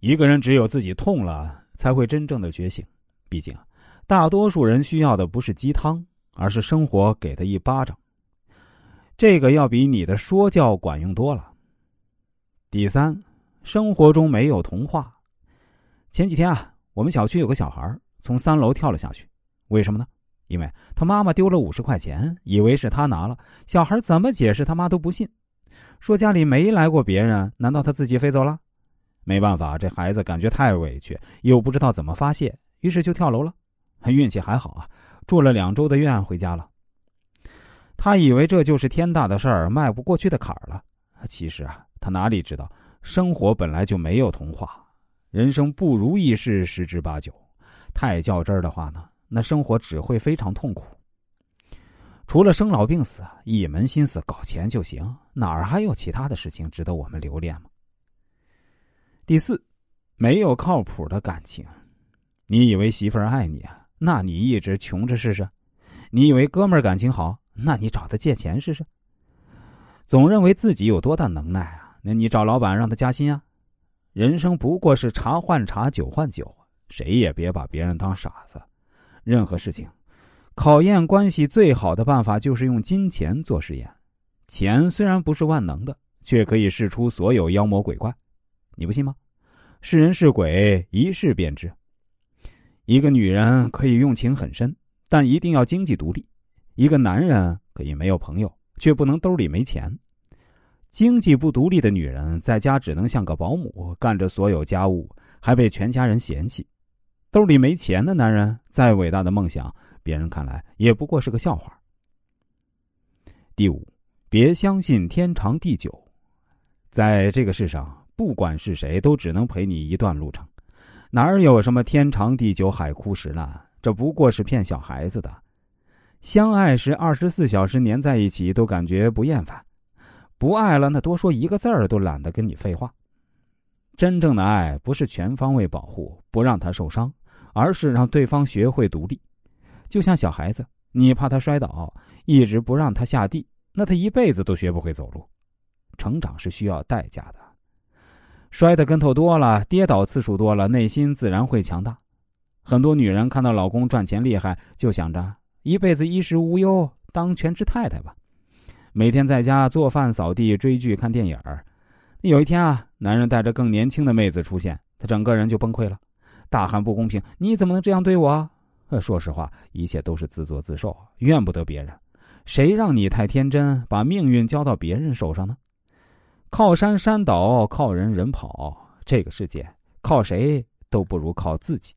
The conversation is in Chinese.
一个人只有自己痛了，才会真正的觉醒。毕竟，大多数人需要的不是鸡汤，而是生活给的一巴掌。这个要比你的说教管用多了。第三，生活中没有童话。前几天啊，我们小区有个小孩从三楼跳了下去，为什么呢？因为他妈妈丢了五十块钱，以为是他拿了。小孩怎么解释，他妈都不信，说家里没来过别人，难道他自己飞走了？没办法，这孩子感觉太委屈，又不知道怎么发泄，于是就跳楼了。运气还好啊，住了两周的院回家了。他以为这就是天大的事儿，迈不过去的坎儿了。其实啊，他哪里知道，生活本来就没有童话，人生不如意事十之八九。太较真儿的话呢，那生活只会非常痛苦。除了生老病死，一门心思搞钱就行，哪儿还有其他的事情值得我们留恋吗？第四，没有靠谱的感情。你以为媳妇儿爱你啊？那你一直穷着试试。你以为哥们儿感情好？那你找他借钱试试。总认为自己有多大能耐啊？那你找老板让他加薪啊？人生不过是茶换茶，酒换酒，谁也别把别人当傻子。任何事情，考验关系最好的办法就是用金钱做实验。钱虽然不是万能的，却可以试出所有妖魔鬼怪。你不信吗？是人是鬼，一试便知。一个女人可以用情很深，但一定要经济独立；一个男人可以没有朋友，却不能兜里没钱。经济不独立的女人在家只能像个保姆，干着所有家务，还被全家人嫌弃；兜里没钱的男人，再伟大的梦想，别人看来也不过是个笑话。第五，别相信天长地久，在这个世上。不管是谁，都只能陪你一段路程，哪儿有什么天长地久、海枯石烂？这不过是骗小孩子的。相爱时二十四小时黏在一起都感觉不厌烦，不爱了那多说一个字儿都懒得跟你废话。真正的爱不是全方位保护，不让他受伤，而是让对方学会独立。就像小孩子，你怕他摔倒，一直不让他下地，那他一辈子都学不会走路。成长是需要代价的。摔的跟头多了，跌倒次数多了，内心自然会强大。很多女人看到老公赚钱厉害，就想着一辈子衣食无忧，当全职太太吧，每天在家做饭、扫地、追剧、看电影儿。有一天啊，男人带着更年轻的妹子出现，他整个人就崩溃了，大喊不公平！你怎么能这样对我？说实话，一切都是自作自受，怨不得别人。谁让你太天真，把命运交到别人手上呢？靠山山倒，靠人人跑。这个世界，靠谁都不如靠自己。